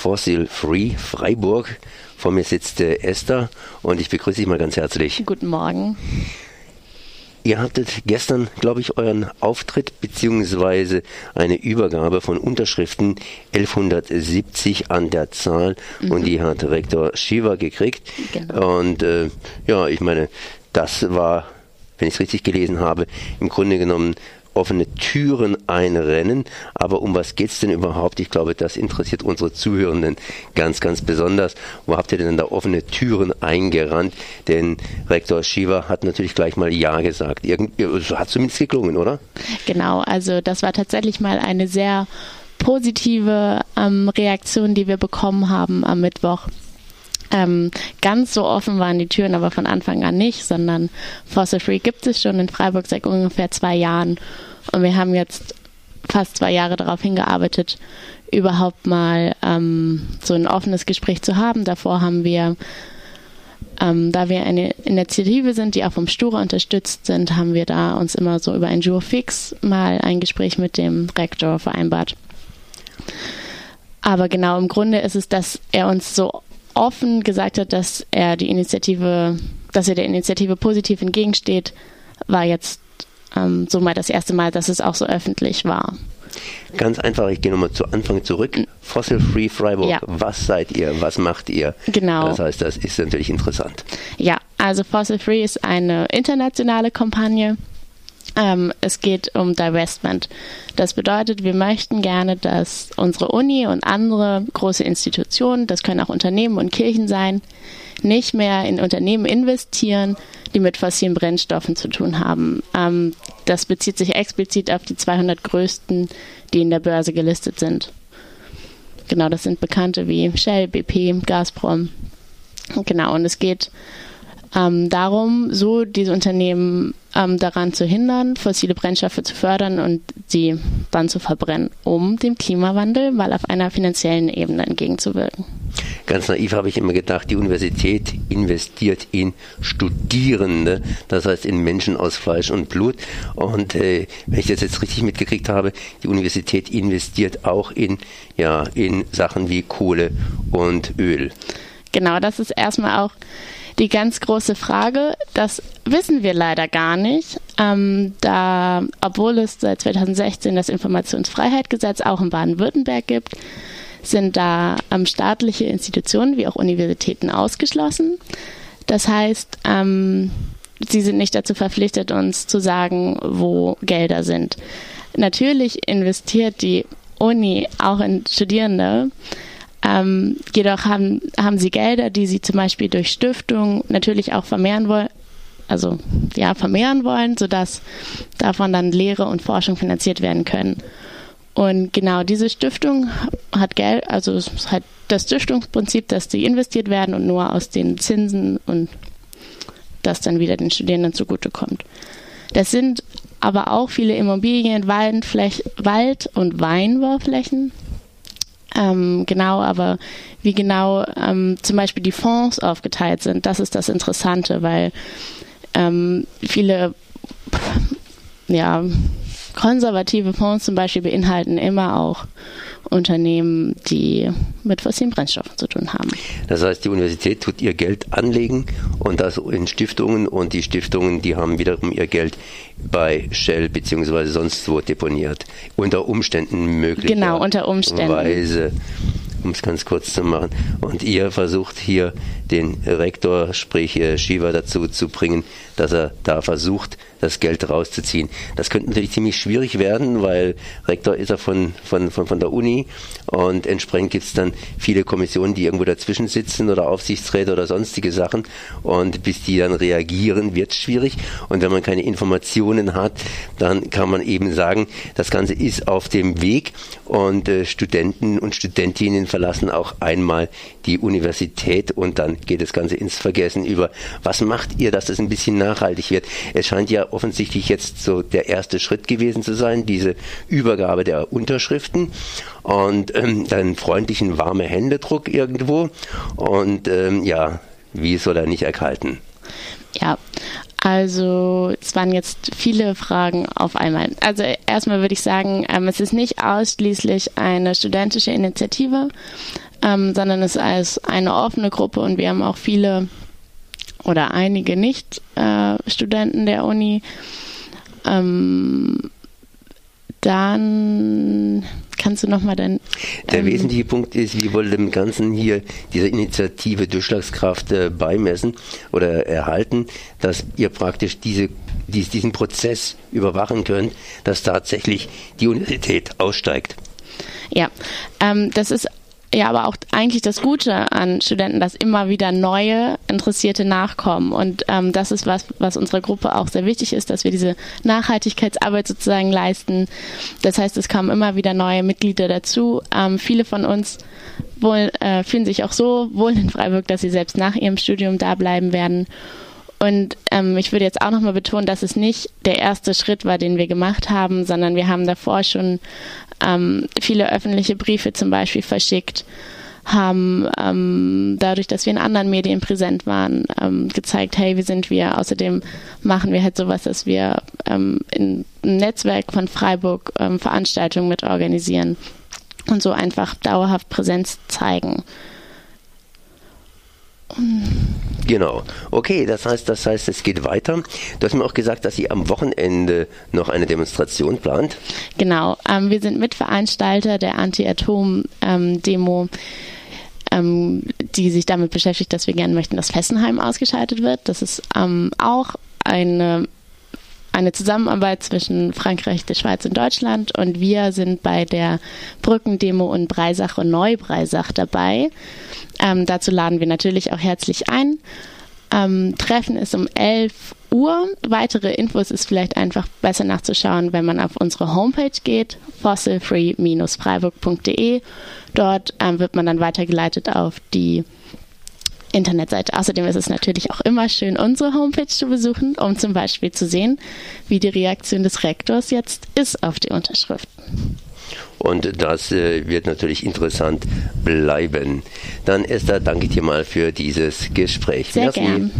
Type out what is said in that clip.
Fossil Free Freiburg. Vor mir sitzt äh, Esther und ich begrüße dich mal ganz herzlich. Guten Morgen. Ihr hattet gestern, glaube ich, euren Auftritt beziehungsweise eine Übergabe von Unterschriften 1170 an der Zahl mhm. und die hat Rektor Shiva gekriegt. Genau. Und äh, ja, ich meine, das war, wenn ich es richtig gelesen habe, im Grunde genommen offene Türen einrennen. Aber um was geht es denn überhaupt? Ich glaube, das interessiert unsere Zuhörenden ganz, ganz besonders. Wo habt ihr denn da offene Türen eingerannt? Denn Rektor Shiva hat natürlich gleich mal Ja gesagt. Irgendwie, hat zumindest geklungen, oder? Genau, also das war tatsächlich mal eine sehr positive ähm, Reaktion, die wir bekommen haben am Mittwoch. Ähm, ganz so offen waren die Türen aber von Anfang an nicht, sondern Fossil Free gibt es schon in Freiburg seit ungefähr zwei Jahren. Und wir haben jetzt fast zwei Jahre darauf hingearbeitet, überhaupt mal ähm, so ein offenes Gespräch zu haben. Davor haben wir, ähm, da wir eine Initiative sind, die auch vom Stura unterstützt sind, haben wir da uns immer so über ein Jour fix mal ein Gespräch mit dem Rektor vereinbart. Aber genau im Grunde ist es, dass er uns so offen gesagt hat, dass er die Initiative, dass er der Initiative positiv entgegensteht, war jetzt ähm, so mal das erste Mal, dass es auch so öffentlich war. Ganz einfach, ich gehe nochmal zu Anfang zurück. Fossil Free Freiburg, ja. was seid ihr? Was macht ihr? Genau. Das heißt, das ist natürlich interessant. Ja, also Fossil Free ist eine internationale Kampagne ähm, es geht um Divestment. Das bedeutet, wir möchten gerne, dass unsere Uni und andere große Institutionen, das können auch Unternehmen und Kirchen sein, nicht mehr in Unternehmen investieren, die mit fossilen Brennstoffen zu tun haben. Ähm, das bezieht sich explizit auf die 200 größten, die in der Börse gelistet sind. Genau, das sind Bekannte wie Shell, BP, Gazprom. Genau, und es geht ähm, darum, so diese Unternehmen ähm, daran zu hindern, fossile Brennstoffe zu fördern und sie dann zu verbrennen, um dem Klimawandel mal auf einer finanziellen Ebene entgegenzuwirken. Ganz naiv habe ich immer gedacht, die Universität investiert in Studierende, das heißt in Menschen aus Fleisch und Blut. Und äh, wenn ich das jetzt richtig mitgekriegt habe, die Universität investiert auch in, ja, in Sachen wie Kohle und Öl. Genau, das ist erstmal auch die ganz große Frage, das wissen wir leider gar nicht, ähm, da, obwohl es seit 2016 das Informationsfreiheitsgesetz auch in Baden-Württemberg gibt, sind da ähm, staatliche Institutionen wie auch Universitäten ausgeschlossen. Das heißt, ähm, sie sind nicht dazu verpflichtet, uns zu sagen, wo Gelder sind. Natürlich investiert die Uni auch in Studierende, ähm, jedoch haben, haben sie Gelder, die sie zum Beispiel durch Stiftungen natürlich auch vermehren wollen, also ja, vermehren wollen, sodass davon dann Lehre und Forschung finanziert werden können. Und genau diese Stiftung hat Geld, also es ist halt das Stiftungsprinzip, dass die investiert werden und nur aus den Zinsen und das dann wieder den Studierenden zugutekommt. Das sind aber auch viele Immobilien, Wald und Weinbauflächen, ähm, genau, aber wie genau ähm, zum Beispiel die Fonds aufgeteilt sind, das ist das Interessante, weil ähm, viele ja, konservative Fonds zum Beispiel beinhalten immer auch Unternehmen, die mit fossilen Brennstoffen zu tun haben. Das heißt, die Universität tut ihr Geld anlegen und das in Stiftungen und die Stiftungen, die haben wiederum ihr Geld bei Shell bzw. sonst wo deponiert. Unter Umständen möglich. Genau, unter Umständen. Weise um es ganz kurz zu machen. Und ihr versucht hier den Rektor, sprich äh, Shiva, dazu zu bringen, dass er da versucht, das Geld rauszuziehen. Das könnte natürlich ziemlich schwierig werden, weil Rektor ist er von, von, von, von der Uni und entsprechend gibt es dann viele Kommissionen, die irgendwo dazwischen sitzen oder Aufsichtsräte oder sonstige Sachen. Und bis die dann reagieren, wird es schwierig. Und wenn man keine Informationen hat, dann kann man eben sagen, das Ganze ist auf dem Weg. Und äh, Studenten und Studentinnen verlassen auch einmal die Universität und dann geht das Ganze ins Vergessen über, was macht ihr, dass das ein bisschen nachhaltig wird? Es scheint ja offensichtlich jetzt so der erste Schritt gewesen zu sein, diese Übergabe der Unterschriften und ähm, einen freundlichen, warmen Händedruck irgendwo und ähm, ja, wie soll er nicht erkalten? Ja, also es waren jetzt viele Fragen auf einmal. Also erstmal würde ich sagen, ähm, es ist nicht ausschließlich eine studentische Initiative. Ähm, sondern es ist eine offene Gruppe und wir haben auch viele oder einige Nicht-Studenten äh, der Uni. Ähm, dann kannst du nochmal dein. Der ähm, wesentliche Punkt ist, wir wollen dem Ganzen hier, dieser Initiative Durchschlagskraft äh, beimessen oder erhalten, dass ihr praktisch diese, dies, diesen Prozess überwachen könnt, dass tatsächlich die Universität aussteigt. Ja, ähm, das ist ja, aber auch eigentlich das Gute an Studenten, dass immer wieder neue Interessierte nachkommen. Und ähm, das ist was, was unserer Gruppe auch sehr wichtig ist, dass wir diese Nachhaltigkeitsarbeit sozusagen leisten. Das heißt, es kommen immer wieder neue Mitglieder dazu. Ähm, viele von uns wohl, äh, fühlen sich auch so wohl in Freiburg, dass sie selbst nach ihrem Studium da bleiben werden. Und ähm, ich würde jetzt auch nochmal betonen, dass es nicht der erste Schritt war, den wir gemacht haben, sondern wir haben davor schon ähm, viele öffentliche Briefe zum Beispiel verschickt, haben ähm, dadurch, dass wir in anderen Medien präsent waren, ähm, gezeigt, hey, wie sind wir? Außerdem machen wir halt sowas, dass wir ähm, in einem Netzwerk von Freiburg ähm, Veranstaltungen mit organisieren und so einfach dauerhaft Präsenz zeigen. Genau. Okay, das heißt, das heißt, es geht weiter. Du hast mir auch gesagt, dass sie am Wochenende noch eine Demonstration plant. Genau. Ähm, wir sind Mitveranstalter der Anti-Atom-Demo. Ähm, die sich damit beschäftigt, dass wir gerne möchten, dass Fessenheim ausgeschaltet wird. Das ist ähm, auch eine eine Zusammenarbeit zwischen Frankreich, der Schweiz und Deutschland und wir sind bei der Brückendemo in Breisach und Neubreisach dabei. Ähm, dazu laden wir natürlich auch herzlich ein. Ähm, Treffen ist um 11 Uhr. Weitere Infos ist vielleicht einfach besser nachzuschauen, wenn man auf unsere Homepage geht, fossilfree-freiburg.de. Dort ähm, wird man dann weitergeleitet auf die Internetseite. Außerdem ist es natürlich auch immer schön, unsere Homepage zu besuchen, um zum Beispiel zu sehen, wie die Reaktion des Rektors jetzt ist auf die Unterschriften. Und das äh, wird natürlich interessant bleiben. Dann Esther, danke ich dir mal für dieses Gespräch. Sehr Merci. gern.